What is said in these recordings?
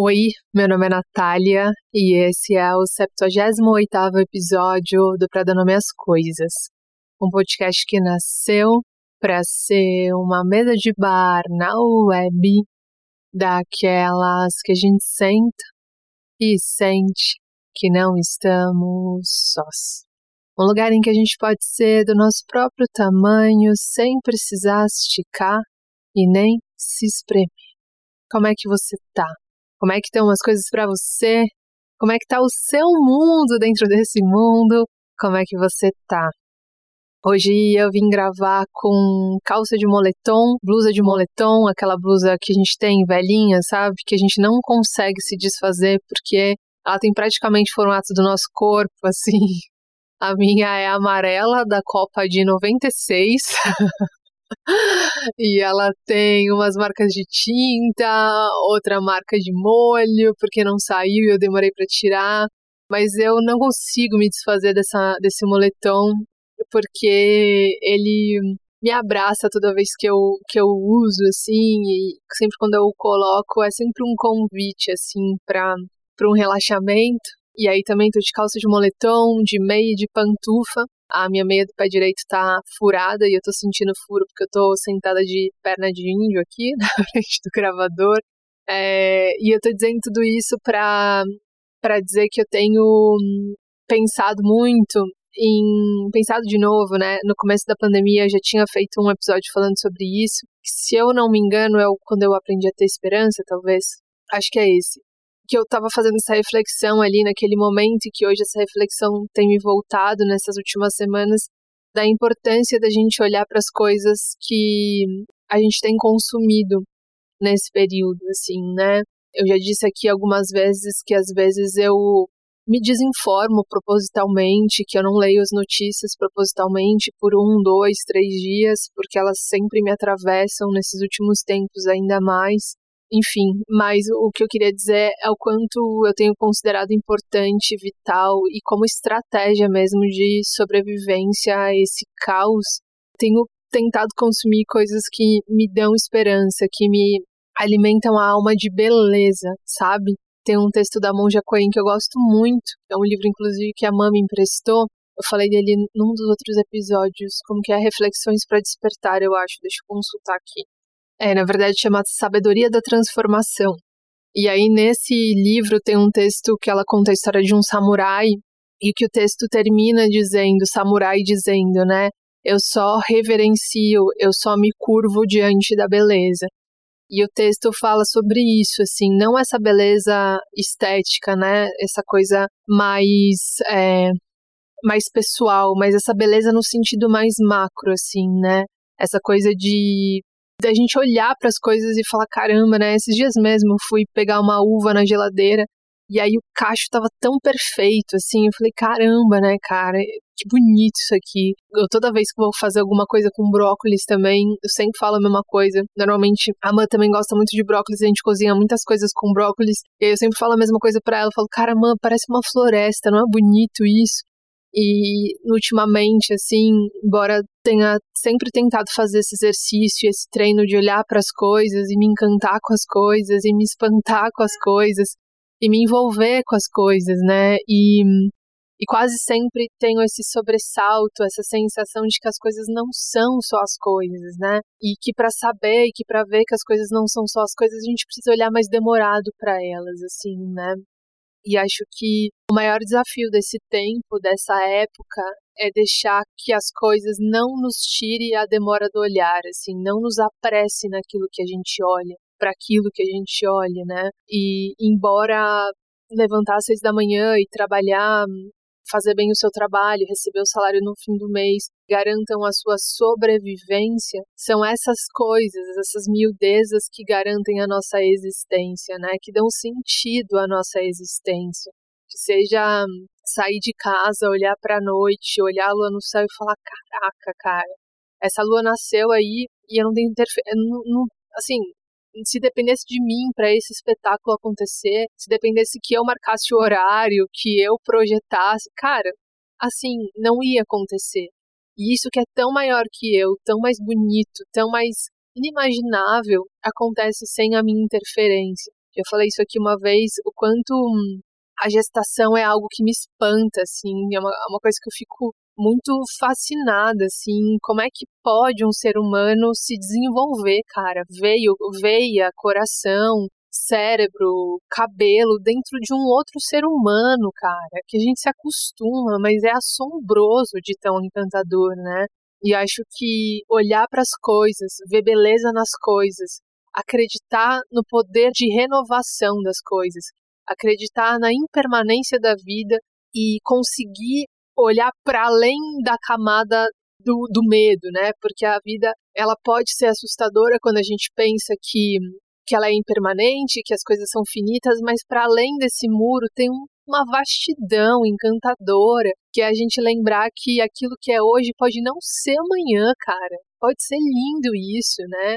Oi, meu nome é Natália e esse é o 78º episódio do Pra Dar Nome às Coisas, um podcast que nasceu para ser uma mesa de bar na web daquelas que a gente senta e sente que não estamos sós. Um lugar em que a gente pode ser do nosso próprio tamanho sem precisar esticar e nem se espremer. Como é que você tá? Como é que estão as coisas para você? Como é que tá o seu mundo dentro desse mundo? Como é que você tá? Hoje eu vim gravar com calça de moletom, blusa de moletom, aquela blusa que a gente tem velhinha, sabe? Que a gente não consegue se desfazer porque ela tem praticamente formato do nosso corpo, assim. A minha é amarela da Copa de 96. e ela tem umas marcas de tinta, outra marca de molho, porque não saiu e eu demorei para tirar. Mas eu não consigo me desfazer dessa, desse moletom, porque ele me abraça toda vez que eu, que eu uso, assim, e sempre quando eu coloco é sempre um convite, assim, para um relaxamento. E aí também tô de calça de moletom, de meia e de pantufa a minha meia do pé direito tá furada e eu tô sentindo furo porque eu tô sentada de perna de índio aqui na frente do gravador. É, e eu tô dizendo tudo isso pra, pra dizer que eu tenho pensado muito em. Pensado de novo, né? No começo da pandemia eu já tinha feito um episódio falando sobre isso. Se eu não me engano, é quando eu aprendi a ter esperança, talvez. Acho que é esse que eu estava fazendo essa reflexão ali naquele momento e que hoje essa reflexão tem me voltado nessas últimas semanas da importância da gente olhar para as coisas que a gente tem consumido nesse período, assim, né? Eu já disse aqui algumas vezes que às vezes eu me desinformo propositalmente, que eu não leio as notícias propositalmente por um, dois, três dias, porque elas sempre me atravessam nesses últimos tempos ainda mais. Enfim, mas o que eu queria dizer é o quanto eu tenho considerado importante, vital e como estratégia mesmo de sobrevivência a esse caos. Tenho tentado consumir coisas que me dão esperança, que me alimentam a alma de beleza, sabe? Tem um texto da Monja Coen que eu gosto muito, é um livro inclusive que a mãe me emprestou. Eu falei dele num dos outros episódios, como que é Reflexões para Despertar, eu acho. Deixa eu consultar aqui. É, na verdade, chama Sabedoria da Transformação. E aí, nesse livro, tem um texto que ela conta a história de um samurai, e que o texto termina dizendo, samurai dizendo, né? Eu só reverencio, eu só me curvo diante da beleza. E o texto fala sobre isso, assim, não essa beleza estética, né? Essa coisa mais, é, mais pessoal, mas essa beleza no sentido mais macro, assim, né? Essa coisa de da gente olhar para as coisas e falar: caramba, né? Esses dias mesmo eu fui pegar uma uva na geladeira e aí o cacho tava tão perfeito, assim. Eu falei: caramba, né, cara? Que bonito isso aqui. Eu, toda vez que vou fazer alguma coisa com brócolis também, eu sempre falo a mesma coisa. Normalmente a Mãe também gosta muito de brócolis, a gente cozinha muitas coisas com brócolis. E aí eu sempre falo a mesma coisa para ela. Eu falo: cara, Mãe, parece uma floresta, não é bonito isso? E ultimamente, assim, embora tenha sempre tentado fazer esse exercício, esse treino de olhar para as coisas e me encantar com as coisas e me espantar com as coisas e me envolver com as coisas, né? E, e quase sempre tenho esse sobressalto, essa sensação de que as coisas não são só as coisas, né? E que para saber e que para ver que as coisas não são só as coisas, a gente precisa olhar mais demorado para elas, assim, né? E acho que o maior desafio desse tempo, dessa época, é deixar que as coisas não nos tire a demora do olhar, assim, não nos apresse naquilo que a gente olha, para aquilo que a gente olha, né? E embora levantar às seis da manhã e trabalhar fazer bem o seu trabalho, receber o salário no fim do mês, garantam a sua sobrevivência, são essas coisas, essas miudezas que garantem a nossa existência, né? Que dão sentido à nossa existência. Que seja sair de casa, olhar para a noite, olhar a lua no céu e falar: caraca, cara, essa lua nasceu aí e eu não tenho interferência. Assim, se dependesse de mim para esse espetáculo acontecer, se dependesse que eu marcasse o horário, que eu projetasse, cara, assim, não ia acontecer. E isso que é tão maior que eu, tão mais bonito, tão mais inimaginável, acontece sem a minha interferência. Eu falei isso aqui uma vez, o quanto hum, a gestação é algo que me espanta, assim, é uma, é uma coisa que eu fico muito fascinada, assim, como é que pode um ser humano se desenvolver, cara? Veio, veia, coração, cérebro, cabelo dentro de um outro ser humano, cara, que a gente se acostuma, mas é assombroso de tão encantador, né? E acho que olhar para as coisas, ver beleza nas coisas, acreditar no poder de renovação das coisas, acreditar na impermanência da vida e conseguir olhar para além da camada do, do medo, né? Porque a vida ela pode ser assustadora quando a gente pensa que que ela é impermanente, que as coisas são finitas, mas para além desse muro tem um, uma vastidão encantadora, que é a gente lembrar que aquilo que é hoje pode não ser amanhã, cara. Pode ser lindo isso, né?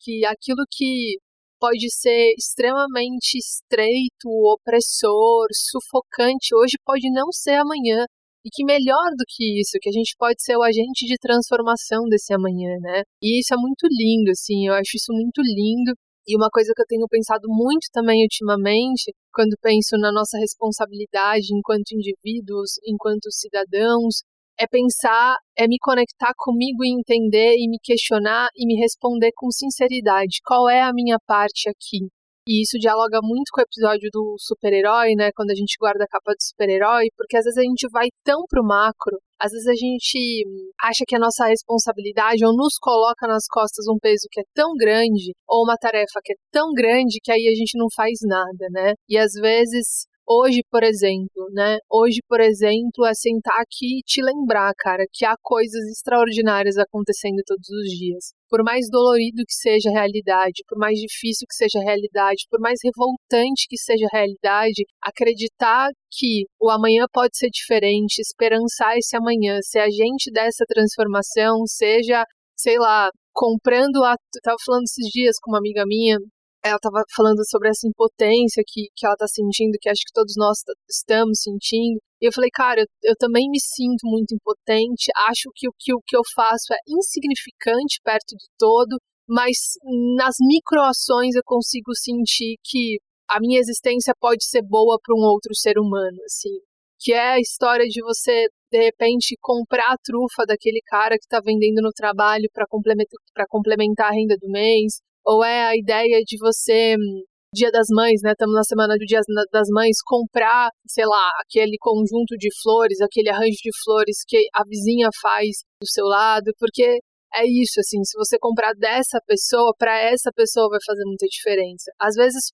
Que aquilo que pode ser extremamente estreito, opressor, sufocante, hoje pode não ser amanhã. E que melhor do que isso, que a gente pode ser o agente de transformação desse amanhã, né? E isso é muito lindo, assim, eu acho isso muito lindo. E uma coisa que eu tenho pensado muito também ultimamente, quando penso na nossa responsabilidade enquanto indivíduos, enquanto cidadãos, é pensar, é me conectar comigo e entender e me questionar e me responder com sinceridade. Qual é a minha parte aqui? E isso dialoga muito com o episódio do super-herói, né? Quando a gente guarda a capa do super-herói, porque às vezes a gente vai tão pro macro, às vezes a gente acha que a nossa responsabilidade ou nos coloca nas costas um peso que é tão grande, ou uma tarefa que é tão grande que aí a gente não faz nada, né? E às vezes Hoje, por exemplo, né? Hoje, por exemplo, é sentar aqui e te lembrar, cara, que há coisas extraordinárias acontecendo todos os dias. Por mais dolorido que seja a realidade, por mais difícil que seja a realidade, por mais revoltante que seja a realidade, acreditar que o amanhã pode ser diferente, esperançar esse amanhã, ser agente dessa transformação, seja, sei lá, comprando a. Eu tava falando esses dias com uma amiga minha ela estava falando sobre essa impotência que, que ela está sentindo, que acho que todos nós estamos sentindo. E eu falei, cara, eu, eu também me sinto muito impotente, acho que o que, o que eu faço é insignificante perto do todo, mas nas microações eu consigo sentir que a minha existência pode ser boa para um outro ser humano, assim. Que é a história de você, de repente, comprar a trufa daquele cara que está vendendo no trabalho para complementar, complementar a renda do mês, ou é a ideia de você Dia das Mães, né? Estamos na semana do Dia das Mães, comprar, sei lá, aquele conjunto de flores, aquele arranjo de flores que a vizinha faz do seu lado, porque é isso, assim, se você comprar dessa pessoa, para essa pessoa vai fazer muita diferença. Às vezes,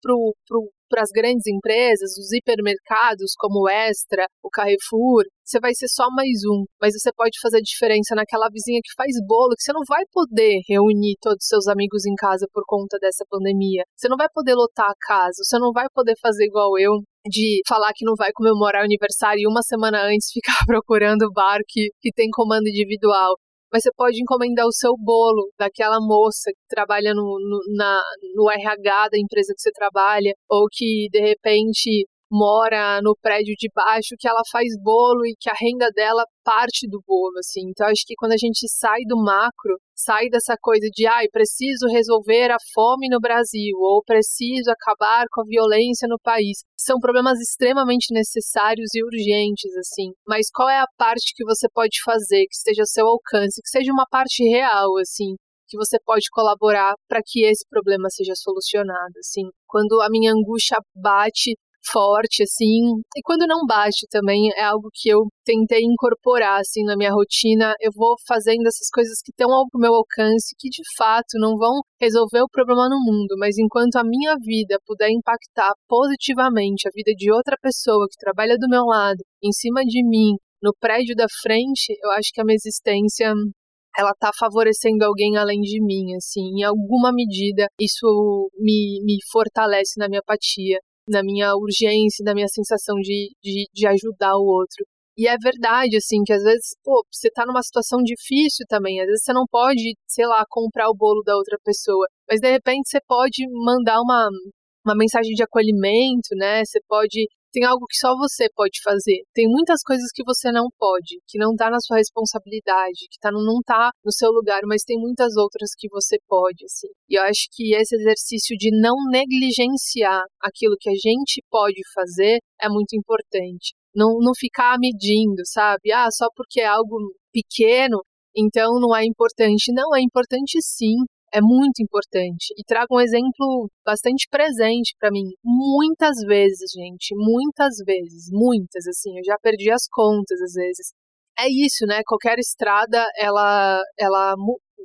para as grandes empresas, os hipermercados, como o Extra, o Carrefour, você vai ser só mais um, mas você pode fazer diferença naquela vizinha que faz bolo, que você não vai poder reunir todos os seus amigos em casa por conta dessa pandemia. Você não vai poder lotar a casa, você não vai poder fazer igual eu, de falar que não vai comemorar o aniversário e uma semana antes ficar procurando o bar que, que tem comando individual mas você pode encomendar o seu bolo daquela moça que trabalha no, no, na, no RH da empresa que você trabalha, ou que de repente mora no prédio de baixo, que ela faz bolo e que a renda dela parte do bolo, assim. Então, acho que quando a gente sai do macro, sai dessa coisa de, ai, ah, preciso resolver a fome no Brasil, ou preciso acabar com a violência no país. São problemas extremamente necessários e urgentes, assim. Mas qual é a parte que você pode fazer, que esteja ao seu alcance, que seja uma parte real, assim, que você pode colaborar para que esse problema seja solucionado, assim. Quando a minha angústia bate forte, assim. E quando não bate também, é algo que eu tentei incorporar, assim, na minha rotina. Eu vou fazendo essas coisas que estão ao meu alcance, que de fato não vão resolver o problema no mundo, mas enquanto a minha vida puder impactar positivamente a vida de outra pessoa que trabalha do meu lado, em cima de mim, no prédio da frente, eu acho que a minha existência ela tá favorecendo alguém além de mim, assim, em alguma medida isso me, me fortalece na minha apatia na minha urgência, na minha sensação de, de, de ajudar o outro. E é verdade, assim, que às vezes, pô, você tá numa situação difícil também. Às vezes você não pode, sei lá, comprar o bolo da outra pessoa. Mas de repente você pode mandar uma, uma mensagem de acolhimento, né? Você pode tem algo que só você pode fazer. Tem muitas coisas que você não pode, que não tá na sua responsabilidade, que tá, não tá no seu lugar, mas tem muitas outras que você pode, assim. E eu acho que esse exercício de não negligenciar aquilo que a gente pode fazer é muito importante. Não, não ficar medindo, sabe? Ah, só porque é algo pequeno, então não é importante. Não, é importante sim é muito importante. E trago um exemplo bastante presente para mim. Muitas vezes, gente, muitas vezes, muitas, assim, eu já perdi as contas às vezes. É isso, né? Qualquer estrada, ela, ela,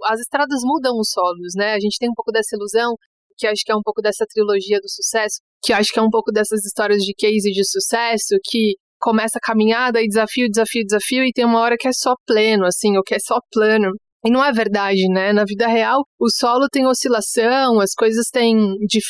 as estradas mudam os solos, né? A gente tem um pouco dessa ilusão, que acho que é um pouco dessa trilogia do sucesso, que acho que é um pouco dessas histórias de case de sucesso, que começa a caminhada e desafio, desafio, desafio, e tem uma hora que é só pleno, assim, ou que é só plano. E não é verdade, né? Na vida real, o solo tem oscilação, as coisas têm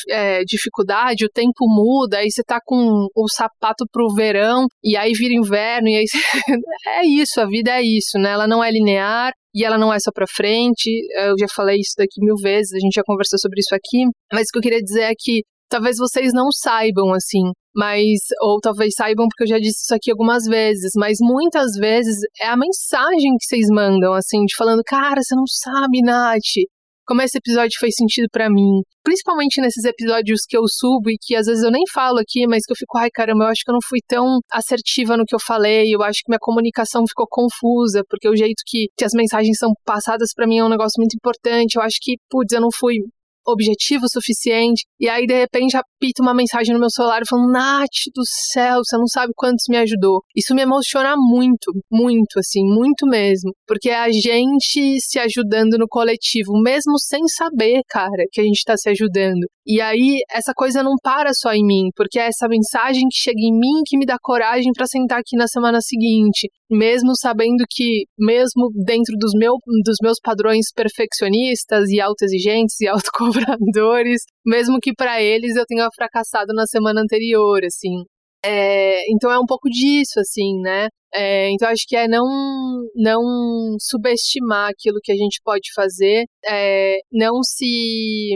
é, dificuldade, o tempo muda, aí você tá com o sapato pro verão, e aí vira inverno, e aí. é isso, a vida é isso, né? Ela não é linear, e ela não é só para frente. Eu já falei isso daqui mil vezes, a gente já conversou sobre isso aqui. Mas o que eu queria dizer é que talvez vocês não saibam, assim, mas, ou talvez saibam porque eu já disse isso aqui algumas vezes, mas muitas vezes é a mensagem que vocês mandam, assim, de falando, cara, você não sabe, Nath, como esse episódio fez sentido para mim. Principalmente nesses episódios que eu subo e que às vezes eu nem falo aqui, mas que eu fico, ai caramba, eu acho que eu não fui tão assertiva no que eu falei, eu acho que minha comunicação ficou confusa, porque o jeito que, que as mensagens são passadas para mim é um negócio muito importante. Eu acho que, putz, eu não fui objetivo suficiente. E aí, de repente, apita uma mensagem no meu celular falando: Nath do céu, você não sabe quantos me ajudou. Isso me emociona muito, muito, assim, muito mesmo. Porque é a gente se ajudando no coletivo, mesmo sem saber, cara, que a gente tá se ajudando. E aí, essa coisa não para só em mim, porque é essa mensagem que chega em mim que me dá coragem para sentar aqui na semana seguinte, mesmo sabendo que, mesmo dentro dos, meu, dos meus padrões perfeccionistas e autoexigentes e autocobradores, mesmo que para eles eu tenha fracassado na semana anterior, assim. É, então é um pouco disso, assim, né? É, então acho que é não, não subestimar aquilo que a gente pode fazer, é, não se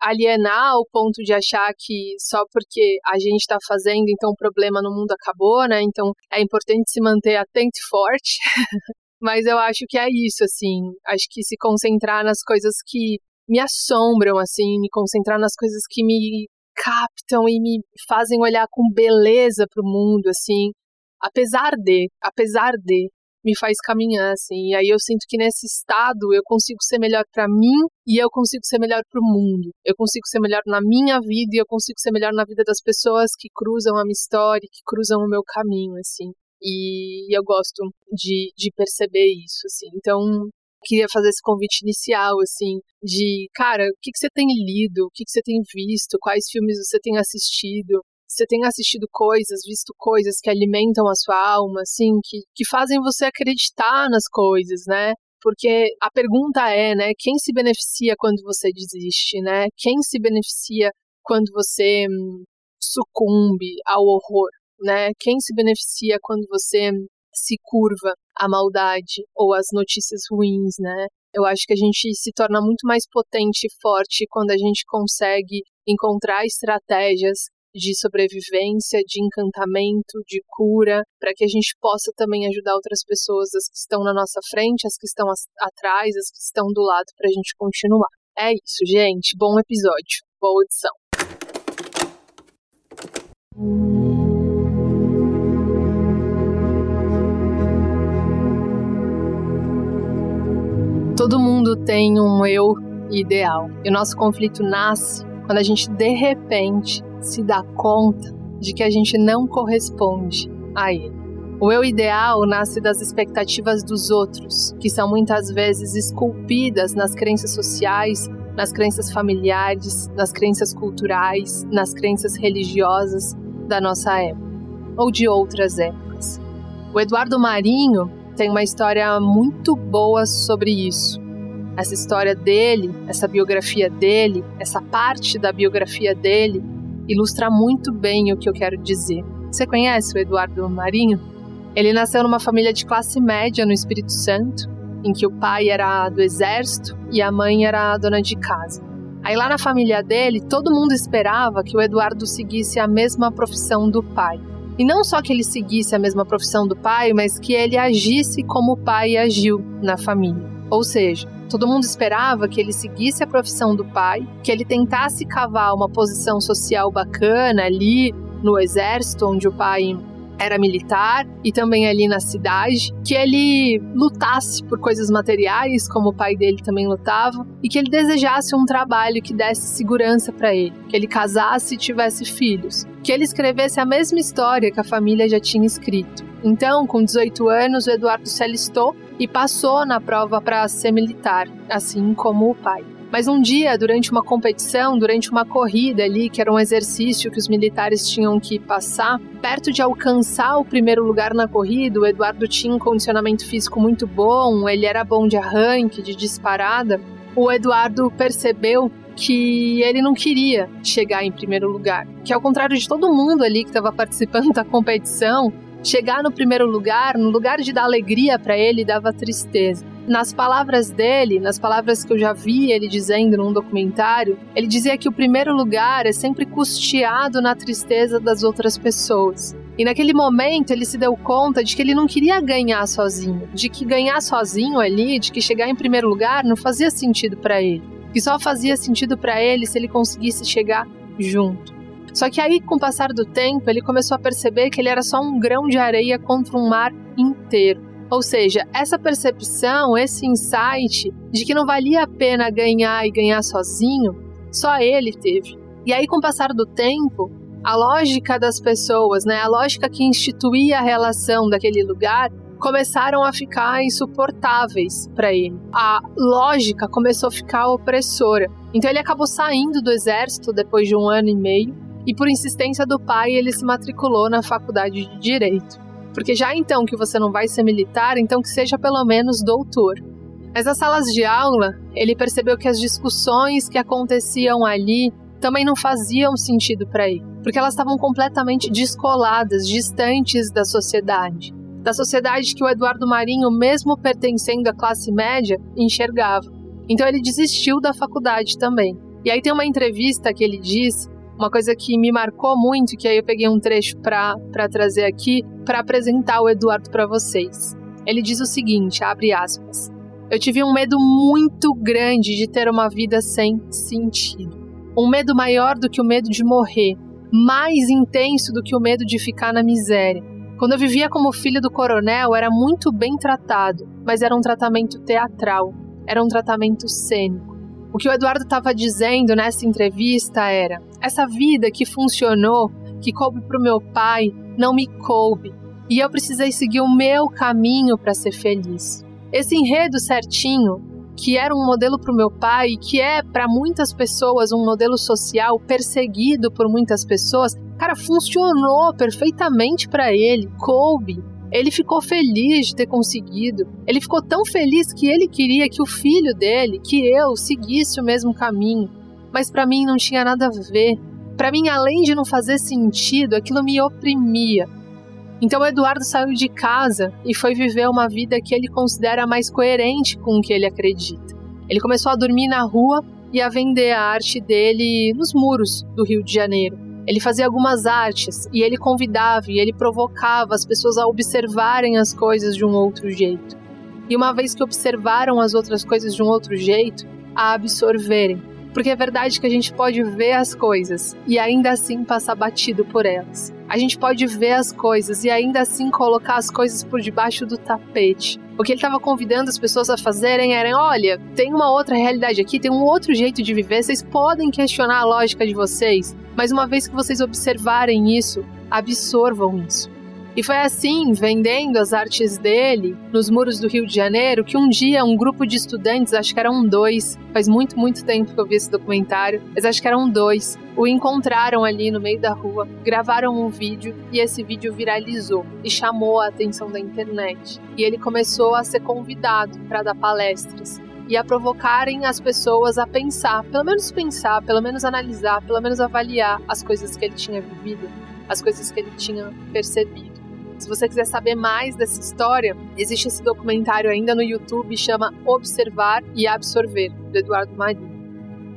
alienar ao ponto de achar que só porque a gente está fazendo, então o problema no mundo acabou, né? Então é importante se manter atento e forte. Mas eu acho que é isso, assim. Acho que se concentrar nas coisas que me assombram, assim, me concentrar nas coisas que me captam e me fazem olhar com beleza para o mundo, assim. Apesar de, apesar de, me faz caminhar, assim. E aí eu sinto que nesse estado eu consigo ser melhor para mim e eu consigo ser melhor para o mundo. Eu consigo ser melhor na minha vida e eu consigo ser melhor na vida das pessoas que cruzam a minha história, que cruzam o meu caminho, assim. E eu gosto de, de perceber isso, assim. Então, queria fazer esse convite inicial, assim, de, cara, o que, que você tem lido, o que, que você tem visto, quais filmes você tem assistido, você tem assistido coisas, visto coisas que alimentam a sua alma, assim, que, que fazem você acreditar nas coisas, né? Porque a pergunta é, né, quem se beneficia quando você desiste, né? Quem se beneficia quando você hum, sucumbe ao horror, né? Quem se beneficia quando você se curva à maldade ou às notícias ruins, né? Eu acho que a gente se torna muito mais potente e forte quando a gente consegue encontrar estratégias de sobrevivência, de encantamento, de cura, para que a gente possa também ajudar outras pessoas, as que estão na nossa frente, as que estão atrás, as que estão do lado, para a gente continuar. É isso, gente. Bom episódio. Boa edição. Todo mundo tem um eu ideal. E o nosso conflito nasce quando a gente de repente se dá conta de que a gente não corresponde a ele. O eu ideal nasce das expectativas dos outros, que são muitas vezes esculpidas nas crenças sociais, nas crenças familiares, nas crenças culturais, nas crenças religiosas da nossa época ou de outras épocas. O Eduardo Marinho tem uma história muito boa sobre isso. Essa história dele, essa biografia dele, essa parte da biografia dele ilustra muito bem o que eu quero dizer. Você conhece o Eduardo Marinho? Ele nasceu numa família de classe média no Espírito Santo, em que o pai era do exército e a mãe era dona de casa. Aí lá na família dele, todo mundo esperava que o Eduardo seguisse a mesma profissão do pai. E não só que ele seguisse a mesma profissão do pai, mas que ele agisse como o pai agiu na família. Ou seja, todo mundo esperava que ele seguisse a profissão do pai, que ele tentasse cavar uma posição social bacana ali no exército, onde o pai era militar e também ali na cidade, que ele lutasse por coisas materiais, como o pai dele também lutava, e que ele desejasse um trabalho que desse segurança para ele, que ele casasse e tivesse filhos, que ele escrevesse a mesma história que a família já tinha escrito. Então, com 18 anos, o Eduardo se alistou e passou na prova para ser militar, assim como o pai. Mas um dia, durante uma competição, durante uma corrida ali, que era um exercício que os militares tinham que passar, perto de alcançar o primeiro lugar na corrida, o Eduardo tinha um condicionamento físico muito bom, ele era bom de arranque, de disparada. O Eduardo percebeu que ele não queria chegar em primeiro lugar. Que ao contrário de todo mundo ali que estava participando da competição, chegar no primeiro lugar, no lugar de dar alegria para ele, dava tristeza nas palavras dele, nas palavras que eu já vi ele dizendo num documentário, ele dizia que o primeiro lugar é sempre custeado na tristeza das outras pessoas. E naquele momento ele se deu conta de que ele não queria ganhar sozinho, de que ganhar sozinho ali, de que chegar em primeiro lugar não fazia sentido para ele. Que só fazia sentido para ele se ele conseguisse chegar junto. Só que aí, com o passar do tempo, ele começou a perceber que ele era só um grão de areia contra um mar inteiro. Ou seja, essa percepção, esse insight de que não valia a pena ganhar e ganhar sozinho, só ele teve. E aí, com o passar do tempo, a lógica das pessoas, né, a lógica que instituía a relação daquele lugar, começaram a ficar insuportáveis para ele. A lógica começou a ficar opressora. Então ele acabou saindo do exército depois de um ano e meio e por insistência do pai ele se matriculou na faculdade de direito. Porque já então que você não vai ser militar, então que seja pelo menos doutor. Mas nas salas de aula, ele percebeu que as discussões que aconteciam ali também não faziam sentido para ele, porque elas estavam completamente descoladas, distantes da sociedade. Da sociedade que o Eduardo Marinho, mesmo pertencendo à classe média, enxergava. Então ele desistiu da faculdade também. E aí tem uma entrevista que ele diz uma coisa que me marcou muito, que aí eu peguei um trecho para trazer aqui, para apresentar o Eduardo para vocês. Ele diz o seguinte, abre aspas, eu tive um medo muito grande de ter uma vida sem sentido. Um medo maior do que o medo de morrer, mais intenso do que o medo de ficar na miséria. Quando eu vivia como filho do coronel, era muito bem tratado, mas era um tratamento teatral, era um tratamento cênico. O que o Eduardo estava dizendo nessa entrevista era: essa vida que funcionou, que coube para o meu pai, não me coube. E eu precisei seguir o meu caminho para ser feliz. Esse enredo certinho, que era um modelo para o meu pai, que é para muitas pessoas um modelo social perseguido por muitas pessoas, cara, funcionou perfeitamente para ele, coube. Ele ficou feliz de ter conseguido. Ele ficou tão feliz que ele queria que o filho dele, que eu, seguisse o mesmo caminho. Mas para mim não tinha nada a ver. Para mim, além de não fazer sentido, aquilo me oprimia. Então Eduardo saiu de casa e foi viver uma vida que ele considera mais coerente com o que ele acredita. Ele começou a dormir na rua e a vender a arte dele nos muros do Rio de Janeiro. Ele fazia algumas artes e ele convidava e ele provocava as pessoas a observarem as coisas de um outro jeito. E uma vez que observaram as outras coisas de um outro jeito, a absorverem. Porque é verdade que a gente pode ver as coisas e ainda assim passar batido por elas. A gente pode ver as coisas e ainda assim colocar as coisas por debaixo do tapete. O que ele estava convidando as pessoas a fazerem era: olha, tem uma outra realidade aqui, tem um outro jeito de viver, vocês podem questionar a lógica de vocês, mas uma vez que vocês observarem isso, absorvam isso. E foi assim, vendendo as artes dele nos muros do Rio de Janeiro, que um dia um grupo de estudantes, acho que eram dois, faz muito, muito tempo que eu vi esse documentário, mas acho que eram dois, o encontraram ali no meio da rua, gravaram um vídeo e esse vídeo viralizou e chamou a atenção da internet. E ele começou a ser convidado para dar palestras e a provocarem as pessoas a pensar, pelo menos pensar, pelo menos analisar, pelo menos avaliar as coisas que ele tinha vivido, as coisas que ele tinha percebido. Se você quiser saber mais dessa história, existe esse documentário ainda no YouTube, chama Observar e Absorver, do Eduardo Marinho.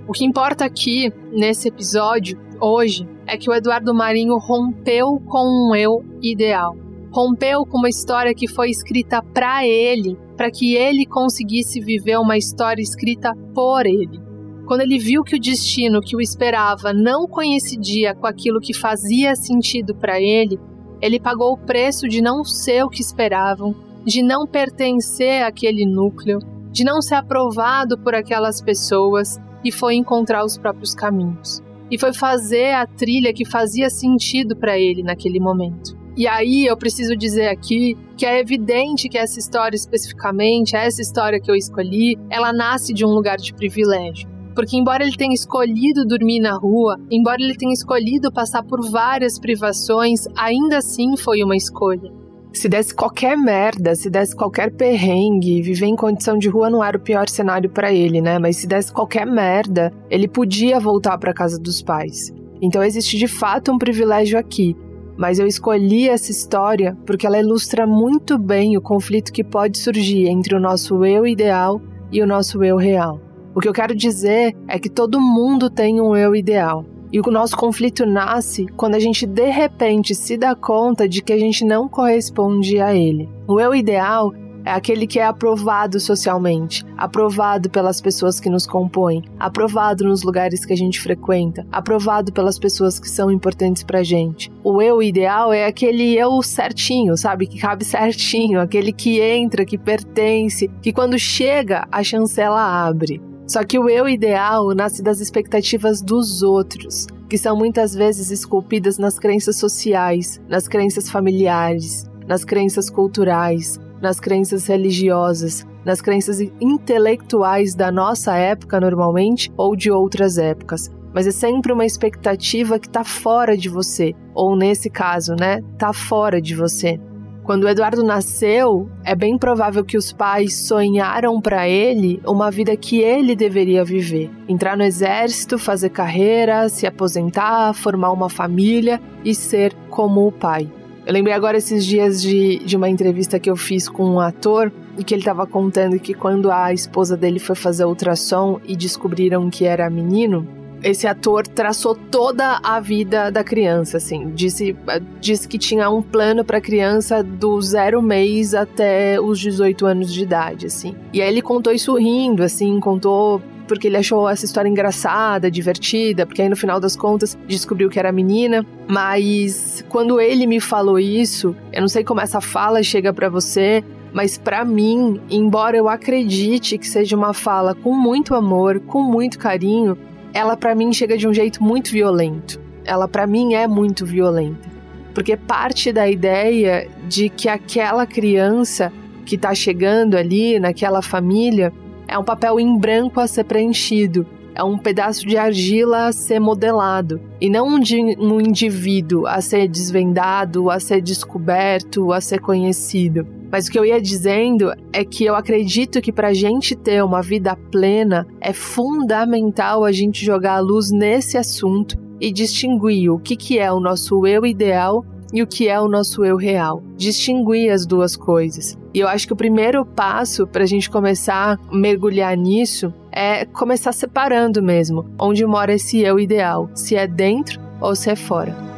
O que importa aqui, nesse episódio, hoje, é que o Eduardo Marinho rompeu com um eu ideal. Rompeu com uma história que foi escrita para ele, para que ele conseguisse viver uma história escrita por ele. Quando ele viu que o destino que o esperava não coincidia com aquilo que fazia sentido para ele, ele pagou o preço de não ser o que esperavam, de não pertencer àquele núcleo, de não ser aprovado por aquelas pessoas e foi encontrar os próprios caminhos. E foi fazer a trilha que fazia sentido para ele naquele momento. E aí eu preciso dizer aqui que é evidente que essa história especificamente, essa história que eu escolhi, ela nasce de um lugar de privilégio. Porque, embora ele tenha escolhido dormir na rua, embora ele tenha escolhido passar por várias privações, ainda assim foi uma escolha. Se desse qualquer merda, se desse qualquer perrengue, viver em condição de rua não era o pior cenário para ele, né? Mas se desse qualquer merda, ele podia voltar para casa dos pais. Então existe de fato um privilégio aqui. Mas eu escolhi essa história porque ela ilustra muito bem o conflito que pode surgir entre o nosso eu ideal e o nosso eu real. O que eu quero dizer é que todo mundo tem um eu ideal. E o nosso conflito nasce quando a gente de repente se dá conta de que a gente não corresponde a ele. O eu ideal é aquele que é aprovado socialmente, aprovado pelas pessoas que nos compõem, aprovado nos lugares que a gente frequenta, aprovado pelas pessoas que são importantes pra gente. O eu ideal é aquele eu certinho, sabe? Que cabe certinho, aquele que entra, que pertence, que quando chega a chancela abre. Só que o eu ideal nasce das expectativas dos outros, que são muitas vezes esculpidas nas crenças sociais, nas crenças familiares, nas crenças culturais, nas crenças religiosas, nas crenças intelectuais da nossa época normalmente ou de outras épocas. Mas é sempre uma expectativa que está fora de você, ou nesse caso, né, está fora de você. Quando Eduardo nasceu, é bem provável que os pais sonharam para ele uma vida que ele deveria viver: entrar no exército, fazer carreira, se aposentar, formar uma família e ser como o pai. Eu lembrei agora esses dias de, de uma entrevista que eu fiz com um ator e que ele estava contando que quando a esposa dele foi fazer ultrassom e descobriram que era menino, esse ator traçou toda a vida da criança, assim. Disse, disse que tinha um plano para criança do zero mês até os 18 anos de idade, assim. E aí ele contou isso rindo, assim, contou porque ele achou essa história engraçada, divertida, porque aí no final das contas descobriu que era menina. Mas quando ele me falou isso, eu não sei como essa fala chega para você, mas para mim, embora eu acredite que seja uma fala com muito amor, com muito carinho, ela para mim chega de um jeito muito violento. Ela para mim é muito violenta. Porque parte da ideia de que aquela criança que tá chegando ali naquela família é um papel em branco a ser preenchido, é um pedaço de argila a ser modelado e não um, um indivíduo a ser desvendado, a ser descoberto, a ser conhecido. Mas o que eu ia dizendo é que eu acredito que para a gente ter uma vida plena é fundamental a gente jogar a luz nesse assunto e distinguir o que, que é o nosso eu ideal e o que é o nosso eu real. Distinguir as duas coisas. E eu acho que o primeiro passo para a gente começar a mergulhar nisso é começar separando mesmo onde mora esse eu ideal, se é dentro ou se é fora.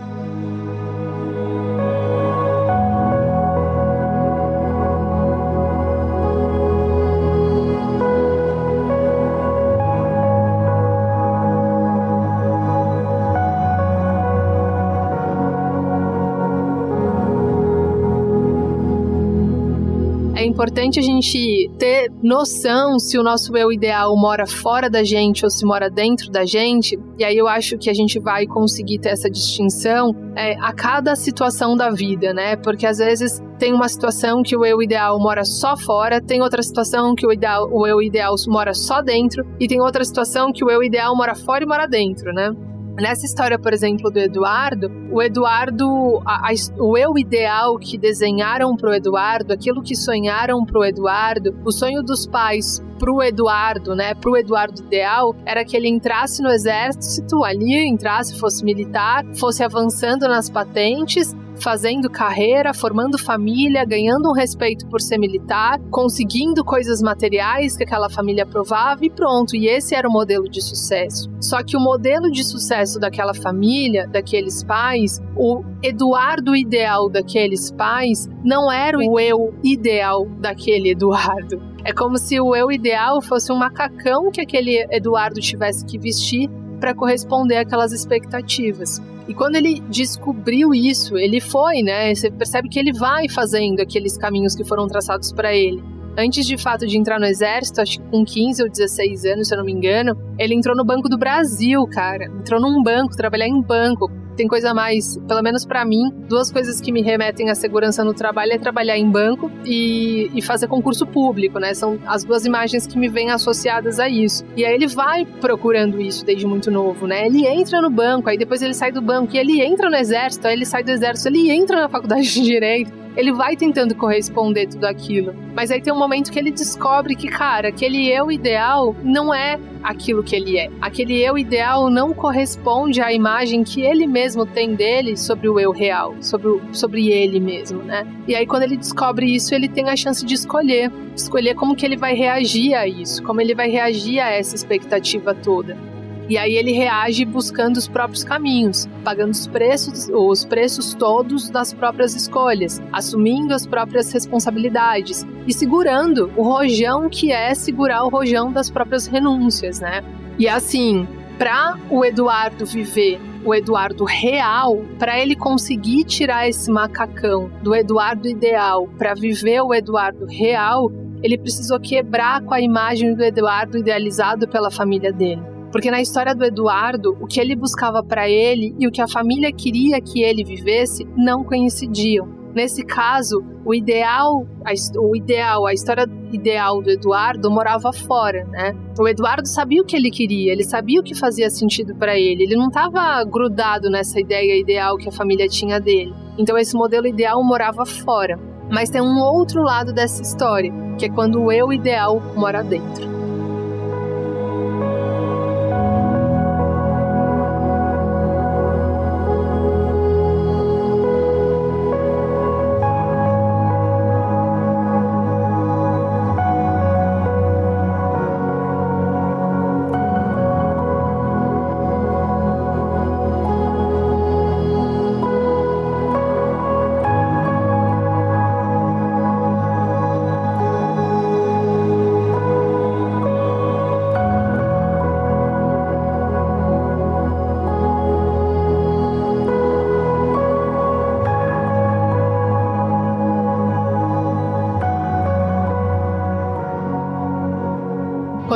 importante a gente ter noção se o nosso eu ideal mora fora da gente ou se mora dentro da gente. E aí eu acho que a gente vai conseguir ter essa distinção é, a cada situação da vida, né? Porque às vezes tem uma situação que o eu ideal mora só fora, tem outra situação que o, ideal, o eu ideal mora só dentro, e tem outra situação que o eu ideal mora fora e mora dentro, né? Nessa história, por exemplo, do Eduardo, o Eduardo, a, a, o eu ideal que desenharam para o Eduardo, aquilo que sonharam para o Eduardo, o sonho dos pais para o Eduardo, né, para o Eduardo ideal, era que ele entrasse no exército ali, entrasse, fosse militar, fosse avançando nas patentes fazendo carreira, formando família, ganhando um respeito por ser militar, conseguindo coisas materiais que aquela família aprovava e pronto. E esse era o modelo de sucesso. Só que o modelo de sucesso daquela família, daqueles pais, o Eduardo ideal daqueles pais não era o eu ideal daquele Eduardo. É como se o eu ideal fosse um macacão que aquele Eduardo tivesse que vestir para corresponder àquelas expectativas. E quando ele descobriu isso, ele foi, né? Você percebe que ele vai fazendo aqueles caminhos que foram traçados para ele. Antes de fato de entrar no exército, acho que com 15 ou 16 anos, se eu não me engano, ele entrou no Banco do Brasil, cara. Entrou num banco, trabalhar em banco tem coisa mais, pelo menos para mim, duas coisas que me remetem à segurança no trabalho é trabalhar em banco e, e fazer concurso público, né? São as duas imagens que me vêm associadas a isso. E aí ele vai procurando isso desde muito novo, né? Ele entra no banco, aí depois ele sai do banco e ele entra no exército, aí ele sai do exército, ele entra na faculdade de direito ele vai tentando corresponder tudo aquilo. Mas aí tem um momento que ele descobre que, cara, aquele eu ideal não é aquilo que ele é. Aquele eu ideal não corresponde à imagem que ele mesmo tem dele sobre o eu real, sobre, o, sobre ele mesmo, né? E aí quando ele descobre isso, ele tem a chance de escolher, escolher como que ele vai reagir a isso, como ele vai reagir a essa expectativa toda. E aí ele reage buscando os próprios caminhos, pagando os preços, os preços todos das próprias escolhas, assumindo as próprias responsabilidades e segurando o rojão que é segurar o rojão das próprias renúncias, né? E assim, para o Eduardo viver o Eduardo real, para ele conseguir tirar esse macacão do Eduardo ideal para viver o Eduardo real, ele precisou quebrar com a imagem do Eduardo idealizado pela família dele. Porque na história do Eduardo, o que ele buscava para ele e o que a família queria que ele vivesse não coincidiam. Nesse caso, o ideal, a, o ideal, a história ideal do Eduardo morava fora, né? O Eduardo sabia o que ele queria, ele sabia o que fazia sentido para ele. Ele não estava grudado nessa ideia ideal que a família tinha dele. Então esse modelo ideal morava fora. Mas tem um outro lado dessa história, que é quando o eu ideal mora dentro.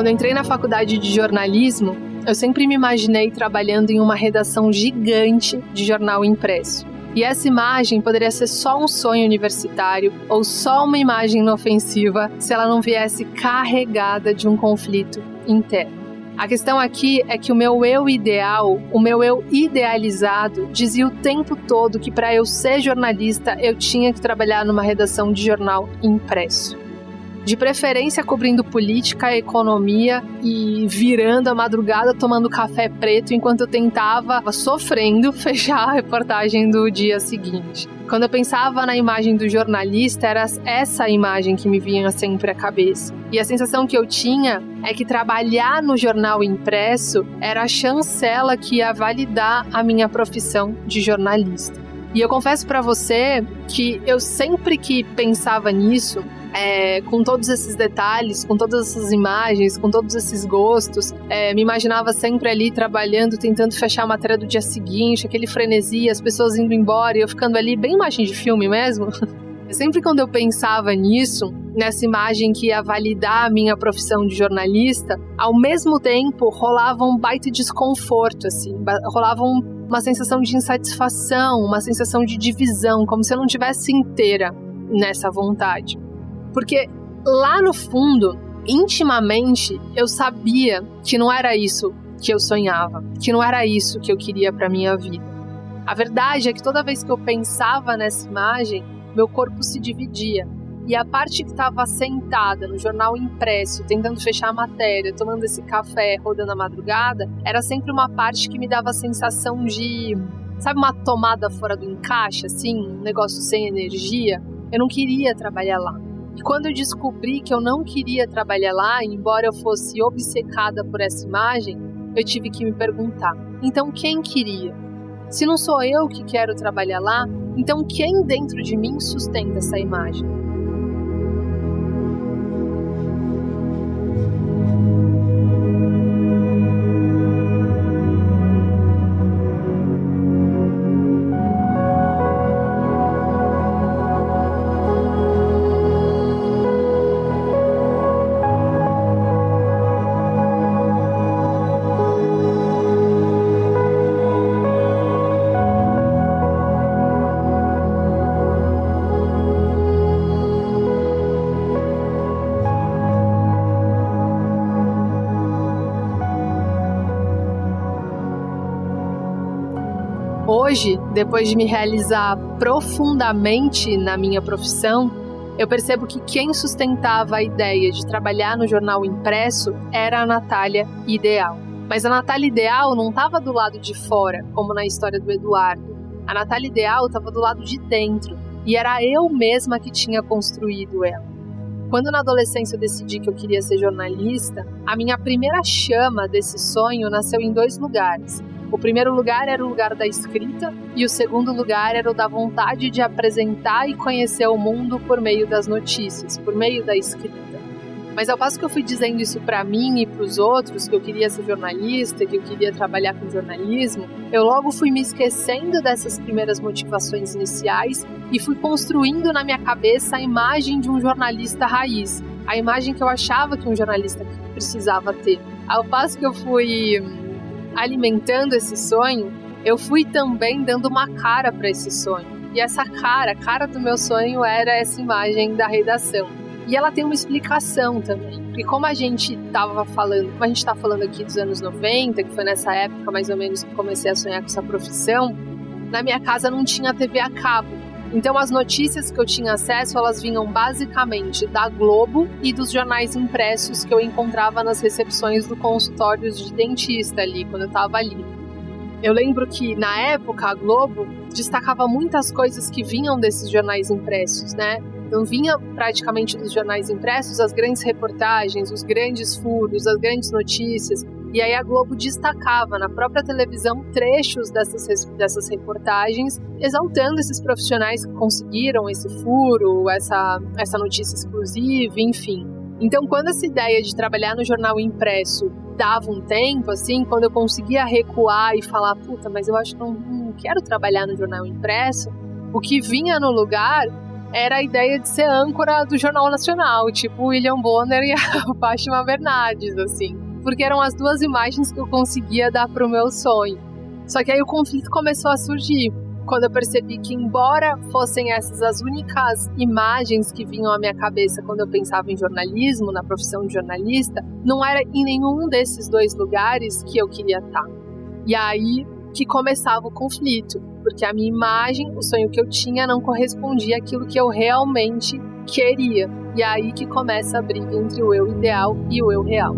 Eu entrei na faculdade de jornalismo, eu sempre me imaginei trabalhando em uma redação gigante de jornal impresso. E essa imagem poderia ser só um sonho universitário ou só uma imagem inofensiva se ela não viesse carregada de um conflito interno. A questão aqui é que o meu eu ideal, o meu eu idealizado, dizia o tempo todo que para eu ser jornalista eu tinha que trabalhar numa redação de jornal impresso de preferência cobrindo política, economia e virando a madrugada tomando café preto enquanto eu tentava, sofrendo, fechar a reportagem do dia seguinte. Quando eu pensava na imagem do jornalista, era essa imagem que me vinha sempre à cabeça. E a sensação que eu tinha é que trabalhar no jornal impresso era a chancela que ia validar a minha profissão de jornalista. E eu confesso para você que eu sempre que pensava nisso, é, com todos esses detalhes, com todas essas imagens, com todos esses gostos. É, me imaginava sempre ali trabalhando, tentando fechar a matéria do dia seguinte, aquele frenesi, as pessoas indo embora e eu ficando ali, bem imagem de filme mesmo. Sempre quando eu pensava nisso, nessa imagem que ia validar a minha profissão de jornalista, ao mesmo tempo rolava um baita desconforto, assim, rolava um, uma sensação de insatisfação, uma sensação de divisão, como se eu não tivesse inteira nessa vontade. Porque lá no fundo, intimamente, eu sabia que não era isso que eu sonhava, que não era isso que eu queria para minha vida. A verdade é que toda vez que eu pensava nessa imagem, meu corpo se dividia. E a parte que estava sentada no jornal impresso, tentando fechar a matéria, tomando esse café, rodando a madrugada, era sempre uma parte que me dava a sensação de sabe, uma tomada fora do encaixe, assim, um negócio sem energia. Eu não queria trabalhar lá. E quando eu descobri que eu não queria trabalhar lá, embora eu fosse obcecada por essa imagem, eu tive que me perguntar: então quem queria? Se não sou eu que quero trabalhar lá, então quem dentro de mim sustenta essa imagem? Depois de me realizar profundamente na minha profissão, eu percebo que quem sustentava a ideia de trabalhar no jornal impresso era a Natália Ideal. Mas a Natália Ideal não estava do lado de fora, como na história do Eduardo. A Natália Ideal estava do lado de dentro, e era eu mesma que tinha construído ela. Quando na adolescência eu decidi que eu queria ser jornalista, a minha primeira chama desse sonho nasceu em dois lugares. O primeiro lugar era o lugar da escrita e o segundo lugar era o da vontade de apresentar e conhecer o mundo por meio das notícias, por meio da escrita. Mas ao passo que eu fui dizendo isso para mim e para os outros, que eu queria ser jornalista, que eu queria trabalhar com jornalismo, eu logo fui me esquecendo dessas primeiras motivações iniciais e fui construindo na minha cabeça a imagem de um jornalista raiz, a imagem que eu achava que um jornalista precisava ter. Ao passo que eu fui alimentando esse sonho, eu fui também dando uma cara para esse sonho. E essa cara, a cara do meu sonho era essa imagem da redação. E ela tem uma explicação também. Porque como a gente estava falando, como a gente está falando aqui dos anos 90, que foi nessa época mais ou menos que comecei a sonhar com essa profissão, na minha casa não tinha TV a cabo. Então as notícias que eu tinha acesso, elas vinham basicamente da Globo e dos jornais impressos que eu encontrava nas recepções do consultório de dentista ali, quando eu estava ali. Eu lembro que na época a Globo destacava muitas coisas que vinham desses jornais impressos, né? Então vinha praticamente dos jornais impressos as grandes reportagens, os grandes furos, as grandes notícias. E aí a Globo destacava na própria televisão trechos dessas, dessas reportagens, exaltando esses profissionais que conseguiram esse furo, essa, essa notícia exclusiva, enfim. Então, quando essa ideia de trabalhar no jornal impresso dava um tempo, assim, quando eu conseguia recuar e falar, puta, mas eu acho que não, não quero trabalhar no jornal impresso, o que vinha no lugar era a ideia de ser âncora do Jornal Nacional, tipo William Bonner e a Fátima Bernardes, assim porque eram as duas imagens que eu conseguia dar para o meu sonho. Só que aí o conflito começou a surgir quando eu percebi que, embora fossem essas as únicas imagens que vinham à minha cabeça quando eu pensava em jornalismo, na profissão de jornalista, não era em nenhum desses dois lugares que eu queria estar. E aí que começava o conflito, porque a minha imagem, o sonho que eu tinha, não correspondia àquilo que eu realmente queria. E aí que começa a briga entre o eu ideal e o eu real.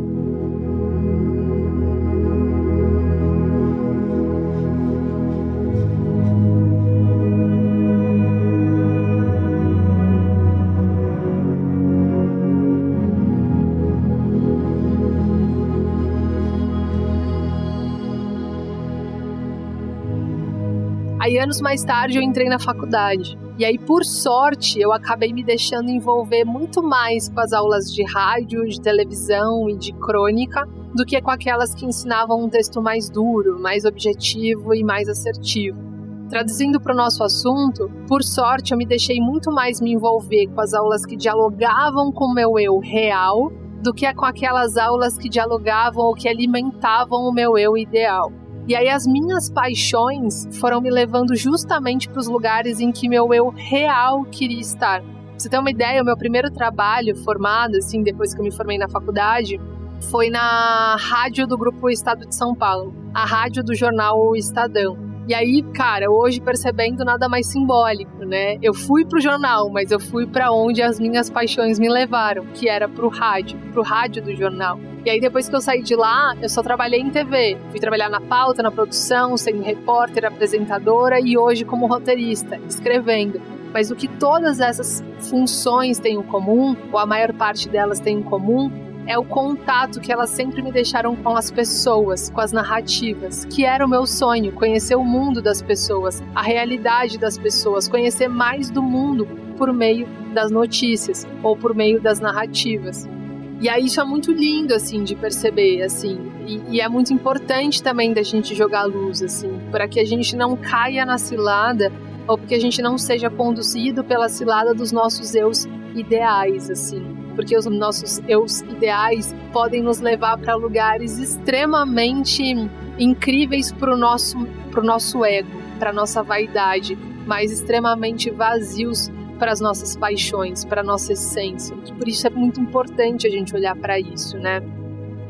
Anos mais tarde, eu entrei na faculdade. E aí, por sorte, eu acabei me deixando envolver muito mais com as aulas de rádio, de televisão e de crônica do que com aquelas que ensinavam um texto mais duro, mais objetivo e mais assertivo. Traduzindo para o nosso assunto, por sorte eu me deixei muito mais me envolver com as aulas que dialogavam com o meu eu real do que com aquelas aulas que dialogavam ou que alimentavam o meu eu ideal. E aí as minhas paixões foram me levando justamente para os lugares em que meu eu real queria estar. Pra você ter uma ideia, o meu primeiro trabalho formado, assim, depois que eu me formei na faculdade, foi na rádio do Grupo Estado de São Paulo, a rádio do jornal Estadão. E aí, cara, hoje percebendo nada mais simbólico, né? Eu fui pro jornal, mas eu fui para onde as minhas paixões me levaram, que era pro rádio, pro rádio do jornal. E aí, depois que eu saí de lá, eu só trabalhei em TV. Fui trabalhar na pauta, na produção, sendo repórter, apresentadora e hoje como roteirista, escrevendo. Mas o que todas essas funções têm em comum, ou a maior parte delas tem em comum, é o contato que elas sempre me deixaram com as pessoas, com as narrativas, que era o meu sonho, conhecer o mundo das pessoas, a realidade das pessoas, conhecer mais do mundo por meio das notícias ou por meio das narrativas. E aí isso é muito lindo, assim, de perceber, assim. E, e, é muito importante também da gente jogar luz, assim, para que a gente não caia na cilada ou porque a gente não seja conduzido pela cilada dos nossos eus ideais, assim. Porque os nossos eus ideais podem nos levar para lugares extremamente incríveis para o nosso, pro nosso ego, para nossa vaidade, mas extremamente vazios para as nossas paixões, para a nossa essência. Por isso é muito importante a gente olhar para isso, né?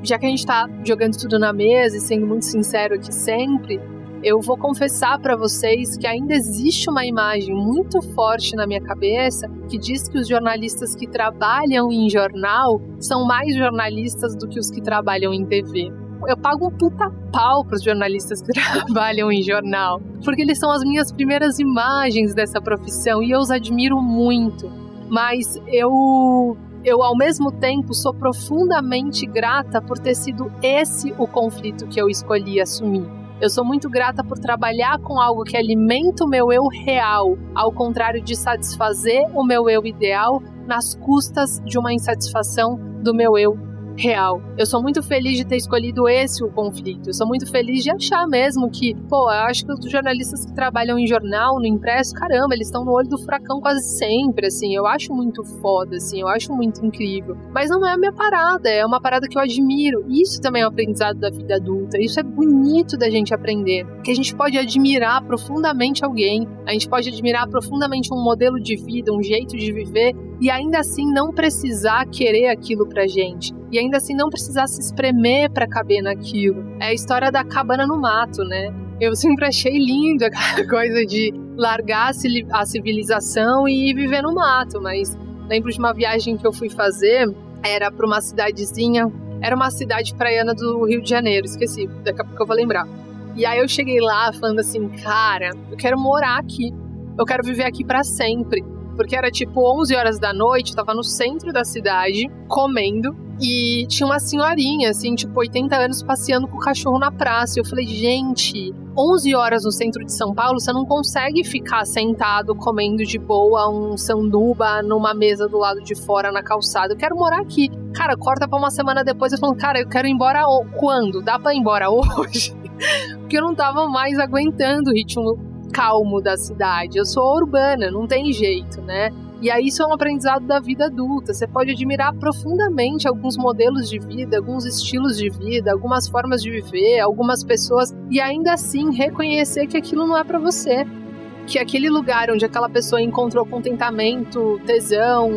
Já que a gente está jogando tudo na mesa e sendo muito sincero aqui sempre, eu vou confessar para vocês que ainda existe uma imagem muito forte na minha cabeça que diz que os jornalistas que trabalham em jornal são mais jornalistas do que os que trabalham em TV. Eu pago um puta pau para os jornalistas que trabalham em jornal, porque eles são as minhas primeiras imagens dessa profissão e eu os admiro muito. Mas eu eu ao mesmo tempo sou profundamente grata por ter sido esse o conflito que eu escolhi assumir eu sou muito grata por trabalhar com algo que alimenta o meu eu real, ao contrário de satisfazer o meu eu ideal nas custas de uma insatisfação do meu eu real. Eu sou muito feliz de ter escolhido esse o conflito. Eu sou muito feliz de achar mesmo que, pô, eu acho que os jornalistas que trabalham em jornal, no impresso, caramba, eles estão no olho do furacão quase sempre, assim. Eu acho muito foda, assim, eu acho muito incrível. Mas não é a minha parada, é uma parada que eu admiro. Isso também é um aprendizado da vida adulta. Isso é bonito da gente aprender. Que a gente pode admirar profundamente alguém, a gente pode admirar profundamente um modelo de vida, um jeito de viver e ainda assim não precisar querer aquilo pra gente. E ainda assim não precisar se espremer para caber naquilo. É a história da cabana no mato, né? Eu sempre achei lindo aquela coisa de largar a civilização e viver no mato, mas lembro de uma viagem que eu fui fazer, era para uma cidadezinha, era uma cidade praiana do Rio de Janeiro, esqueci, daqui a pouco eu vou lembrar. E aí eu cheguei lá falando assim, cara, eu quero morar aqui, eu quero viver aqui para sempre porque era tipo 11 horas da noite, tava no centro da cidade, comendo, e tinha uma senhorinha, assim, tipo 80 anos, passeando com o cachorro na praça. E eu falei, gente, 11 horas no centro de São Paulo, você não consegue ficar sentado comendo de boa um sanduba numa mesa do lado de fora na calçada. Eu quero morar aqui. Cara, corta pra uma semana depois eu falo, cara, eu quero ir embora quando? Dá pra ir embora hoje? Porque eu não tava mais aguentando o ritmo calmo da cidade. Eu sou urbana, não tem jeito, né? E aí isso é um aprendizado da vida adulta. Você pode admirar profundamente alguns modelos de vida, alguns estilos de vida, algumas formas de viver, algumas pessoas e ainda assim reconhecer que aquilo não é para você. Que aquele lugar onde aquela pessoa encontrou contentamento, tesão,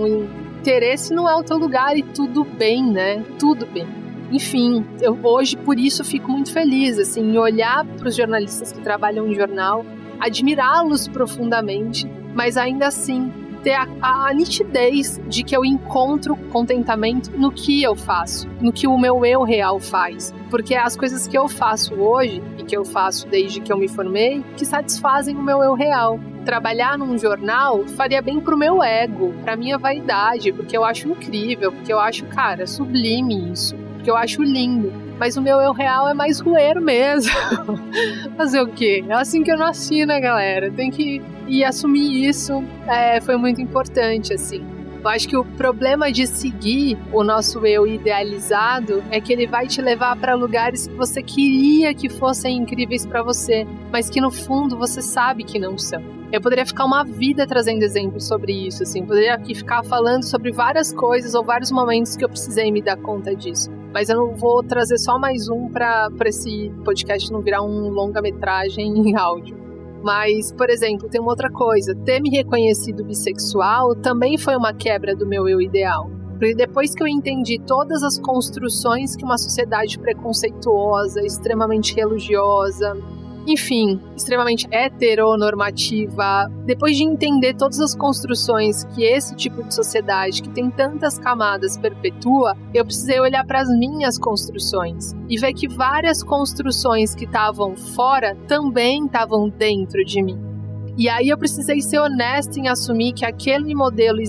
interesse não é o teu lugar e tudo bem, né? Tudo bem. Enfim, eu hoje por isso fico muito feliz assim em olhar para os jornalistas que trabalham em jornal admirá-los profundamente, mas ainda assim ter a, a, a, nitidez de que eu encontro contentamento no que eu faço, no que o meu eu real faz. Porque as coisas que eu faço hoje e que eu faço desde que eu me formei, que satisfazem o meu eu real. Trabalhar num jornal faria bem pro meu ego, pra minha vaidade, porque eu acho incrível, porque eu acho, cara, sublime isso, porque eu acho lindo mas o meu eu real é mais rueiro mesmo. Fazer o quê? É assim que eu nasci, né, galera? Tem que ir assumir isso. É, foi muito importante, assim. Eu acho que o problema de seguir o nosso eu idealizado é que ele vai te levar para lugares que você queria que fossem incríveis para você, mas que no fundo você sabe que não são. Eu poderia ficar uma vida trazendo exemplos sobre isso, assim, poderia aqui ficar falando sobre várias coisas ou vários momentos que eu precisei me dar conta disso. Mas eu não vou trazer só mais um para esse podcast não virar um longa-metragem em áudio. Mas, por exemplo, tem uma outra coisa: ter me reconhecido bissexual também foi uma quebra do meu eu ideal. Porque depois que eu entendi todas as construções que uma sociedade preconceituosa, extremamente religiosa, enfim, extremamente heteronormativa. Depois de entender todas as construções que esse tipo de sociedade, que tem tantas camadas, perpetua, eu precisei olhar para as minhas construções e ver que várias construções que estavam fora também estavam dentro de mim. E aí eu precisei ser honesta em assumir que aquele modelo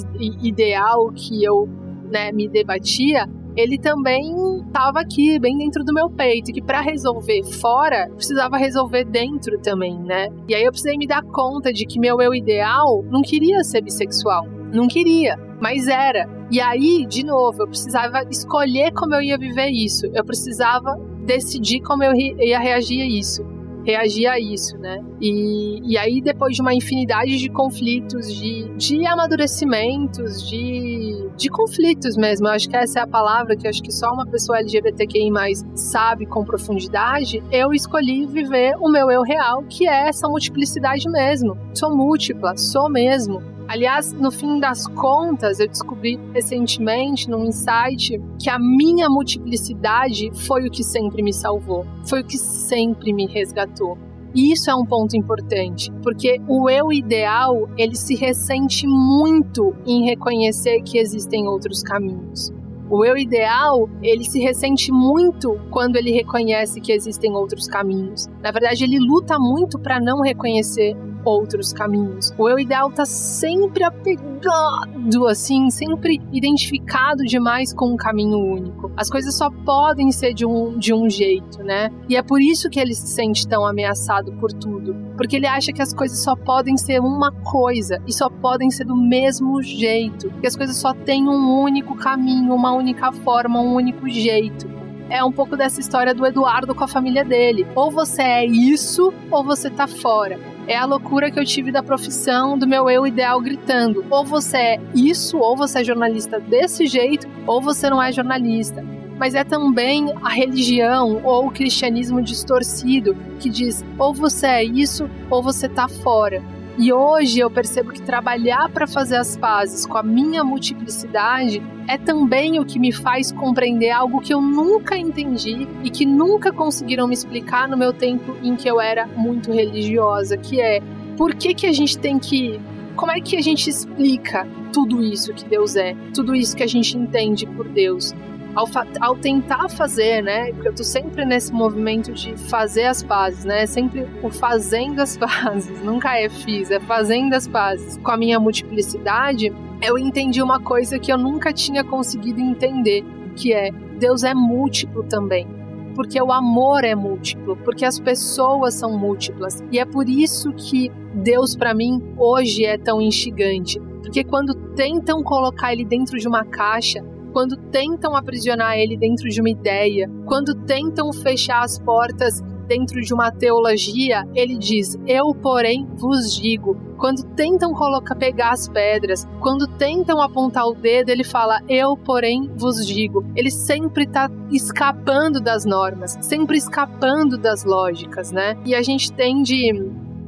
ideal que eu né, me debatia ele também estava aqui, bem dentro do meu peito, que para resolver fora, precisava resolver dentro também, né? E aí eu precisei me dar conta de que meu eu ideal não queria ser bissexual, não queria, mas era. E aí, de novo, eu precisava escolher como eu ia viver isso, eu precisava decidir como eu ia reagir a isso reagir a isso, né? E, e aí, depois de uma infinidade de conflitos, de, de amadurecimentos, de, de conflitos mesmo, eu acho que essa é a palavra que acho que só uma pessoa LGBTQI sabe com profundidade, eu escolhi viver o meu eu real, que é essa multiplicidade mesmo. Sou múltipla, sou mesmo. Aliás, no fim das contas, eu descobri recentemente num insight que a minha multiplicidade foi o que sempre me salvou, foi o que sempre me resgatou. E isso é um ponto importante, porque o eu ideal, ele se ressente muito em reconhecer que existem outros caminhos. O eu ideal, ele se ressente muito quando ele reconhece que existem outros caminhos. Na verdade, ele luta muito para não reconhecer outros caminhos. O eu ideal tá sempre apegado, assim, sempre identificado demais com um caminho único. As coisas só podem ser de um, de um jeito, né? E é por isso que ele se sente tão ameaçado por tudo. Porque ele acha que as coisas só podem ser uma coisa e só podem ser do mesmo jeito. Que as coisas só têm um único caminho, uma única forma, um único jeito é um pouco dessa história do Eduardo com a família dele. Ou você é isso, ou você tá fora é a loucura que eu tive da profissão, do meu eu ideal gritando: ou você é isso, ou você é jornalista desse jeito, ou você não é jornalista. Mas é também a religião ou o cristianismo distorcido que diz: ou você é isso, ou você tá fora. E hoje eu percebo que trabalhar para fazer as pazes com a minha multiplicidade é também o que me faz compreender algo que eu nunca entendi e que nunca conseguiram me explicar no meu tempo em que eu era muito religiosa, que é por que que a gente tem que como é que a gente explica tudo isso que Deus é, tudo isso que a gente entende por Deus? Ao, ao tentar fazer, né? Porque eu tô sempre nesse movimento de fazer as pazes, né? Sempre o fazendo as pazes, nunca é fiz, é fazendo as pazes. Com a minha multiplicidade, eu entendi uma coisa que eu nunca tinha conseguido entender, que é Deus é múltiplo também. Porque o amor é múltiplo, porque as pessoas são múltiplas. E é por isso que Deus, para mim, hoje é tão instigante. Porque quando tentam colocar ele dentro de uma caixa, quando tentam aprisionar ele dentro de uma ideia, quando tentam fechar as portas dentro de uma teologia, ele diz: Eu, porém, vos digo. Quando tentam colocar, pegar as pedras, quando tentam apontar o dedo, ele fala: Eu, porém, vos digo. Ele sempre está escapando das normas, sempre escapando das lógicas, né? E a gente tende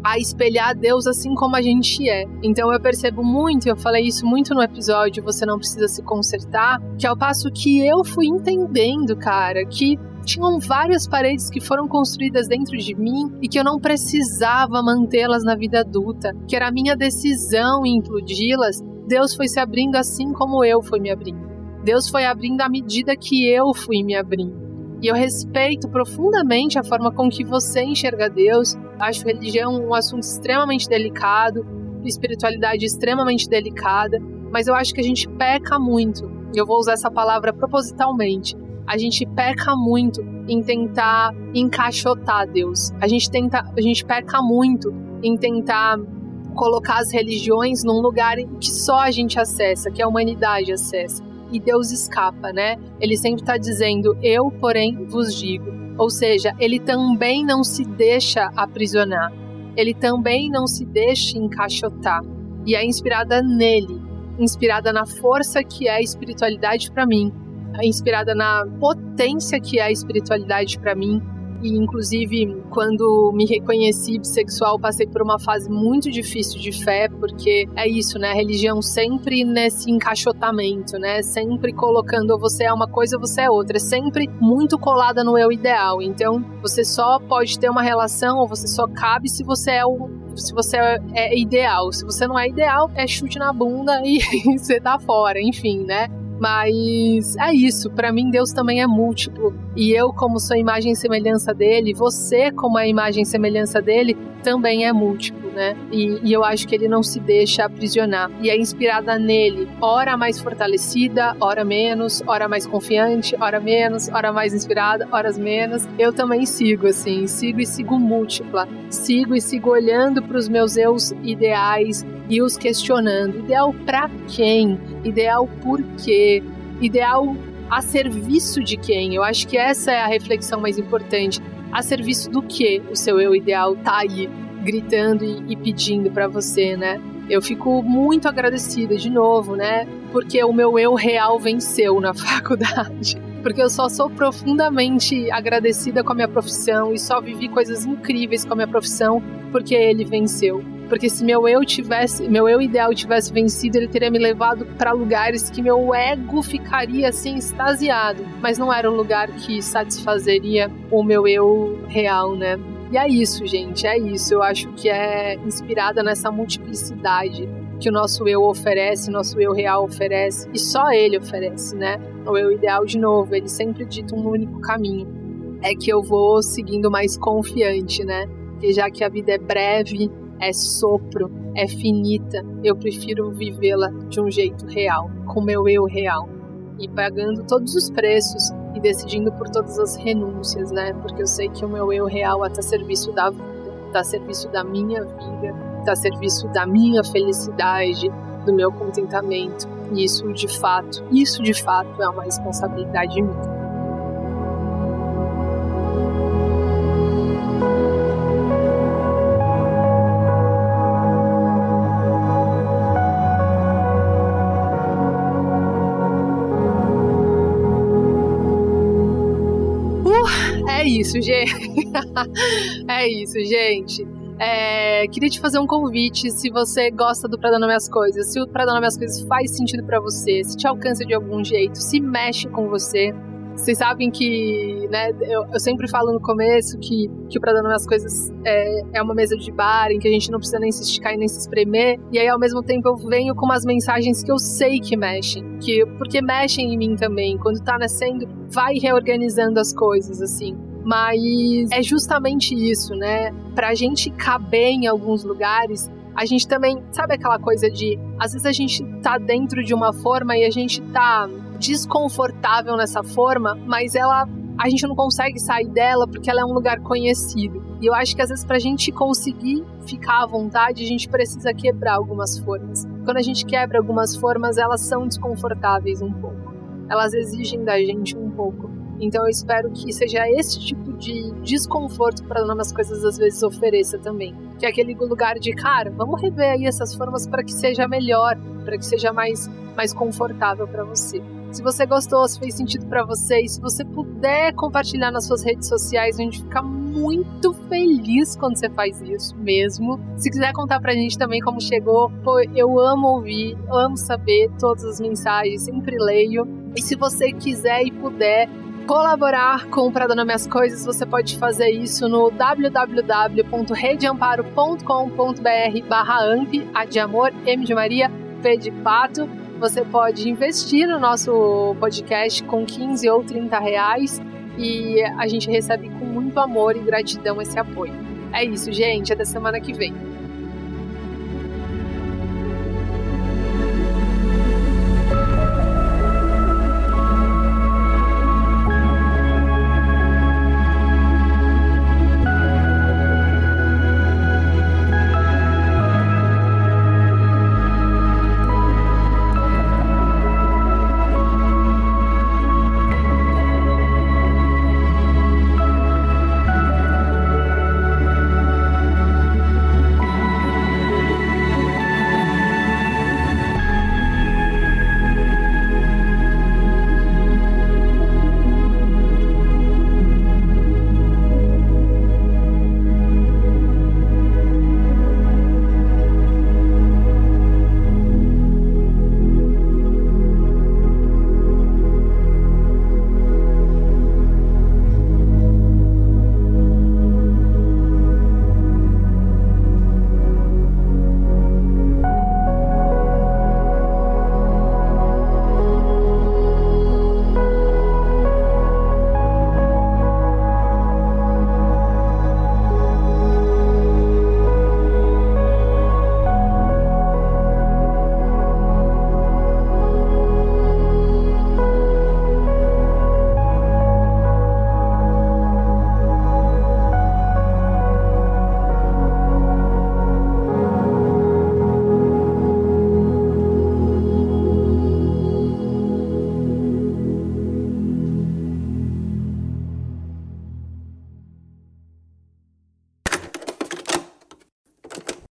a espelhar Deus assim como a gente é. Então eu percebo muito, eu falei isso muito no episódio, você não precisa se consertar, que ao passo que eu fui entendendo, cara, que tinham várias paredes que foram construídas dentro de mim e que eu não precisava mantê-las na vida adulta, que era a minha decisão em implodi-las. Deus foi se abrindo assim como eu fui me abrindo. Deus foi abrindo à medida que eu fui me abrindo. E eu respeito profundamente a forma com que você enxerga Deus. Acho religião um assunto extremamente delicado, espiritualidade extremamente delicada, mas eu acho que a gente peca muito. E eu vou usar essa palavra propositalmente. A gente peca muito em tentar encaixotar Deus. A gente tenta, a gente peca muito em tentar colocar as religiões num lugar que só a gente acessa, que a humanidade acessa e Deus escapa, né? Ele sempre está dizendo: Eu, porém, vos digo. Ou seja, ele também não se deixa aprisionar, ele também não se deixa encaixotar. E é inspirada nele, inspirada na força que é a espiritualidade para mim, inspirada na potência que é a espiritualidade para mim, E, inclusive, quando me reconheci bissexual, passei por uma fase muito difícil de fé, porque é isso, né? A religião sempre nesse encaixotamento, né? Sempre colocando você é uma coisa, você é outra. É sempre muito colada no eu ideal. Então, você só pode ter uma relação, ou você só cabe se você é o se você é ideal. Se você não é ideal, é chute na bunda e você tá fora, enfim, né? Mas é isso, para mim Deus também é múltiplo. E eu, como sou imagem e semelhança dele, você, como a imagem e semelhança dele, também é múltiplo, né? E, e, eu acho que ele não se deixa aprisionar. E é inspirada nele, ora mais fortalecida, ora menos, ora mais confiante, ora menos, ora mais inspirada, horas menos. Eu também sigo, assim, sigo e sigo múltipla. Sigo e sigo olhando para os meus eus ideais e os questionando. Ideal para quem? Ideal por quê? Ideal a serviço de quem? Eu acho que essa é a reflexão mais importante. A serviço do que o seu eu ideal tá aí gritando e, e pedindo para você, né? Eu fico muito agradecida de novo, né? Porque o meu eu real venceu na faculdade. Porque eu só sou profundamente agradecida com a minha profissão e só vivi coisas incríveis com a minha profissão porque ele venceu. Porque se meu eu tivesse, meu eu ideal tivesse vencido, ele teria me levado para lugares que meu ego ficaria assim extasiado, mas não era um lugar que satisfazeria o meu eu real, né? E é isso, gente, é isso. Eu acho que é inspirada nessa multiplicidade que o nosso eu oferece, nosso eu real oferece, e só ele oferece, né? O eu ideal, de novo, ele sempre dita um único caminho. É que eu vou seguindo mais confiante, né? Porque já que a vida é breve, é sopro, é finita. Eu prefiro vivê-la de um jeito real, com meu eu real. E pagando todos os preços e decidindo por todas as renúncias, né? Porque eu sei que o meu eu real está a serviço da vida, está a serviço da minha vida, está a serviço da minha felicidade, do meu contentamento. E isso de fato, isso de fato é uma responsabilidade minha. Isso, gente. é isso, gente. É, queria te fazer um convite se você gosta do Pra Dar Coisas, se o Pra Dar Coisas faz sentido para você, se te alcança de algum jeito, se mexe com você. Vocês sabem que, né, eu, eu, sempre falo no começo que, que o Pra Dar Coisas é, é uma mesa de bar em que a gente não precisa nem se esticar e nem se espremer. E aí, ao mesmo tempo, eu venho com umas mensagens que eu sei que mexem, que, porque mexem em mim também. Quando tá nascendo, vai reorganizando as coisas, assim. Mas é justamente isso, né? Pra gente caber em alguns lugares, a gente também, sabe aquela coisa de, às vezes a gente tá dentro de uma forma e a gente tá desconfortável nessa forma, mas ela a gente não consegue sair dela porque ela é um lugar conhecido. E eu acho que às vezes pra gente conseguir ficar à vontade, a gente precisa quebrar algumas formas. Quando a gente quebra algumas formas, elas são desconfortáveis um pouco. Elas exigem da gente um pouco. Então eu espero que seja esse tipo de desconforto para as coisas às vezes ofereça também. Que é aquele lugar de, cara, vamos rever aí essas formas para que seja melhor, para que seja mais, mais confortável para você. Se você gostou, se fez sentido para você e se você puder compartilhar nas suas redes sociais, a gente fica muito feliz quando você faz isso mesmo. Se quiser contar pra gente também como chegou, pô, eu amo ouvir, amo saber todas as mensagens, sempre leio. E se você quiser e puder, colaborar com Pra Dona Minhas Coisas, você pode fazer isso no www.redeamparo.com.br barra amp, A de amor, M de Maria, P de pato. Você pode investir no nosso podcast com 15 ou 30 reais e a gente recebe com muito amor e gratidão esse apoio. É isso, gente. Até semana que vem.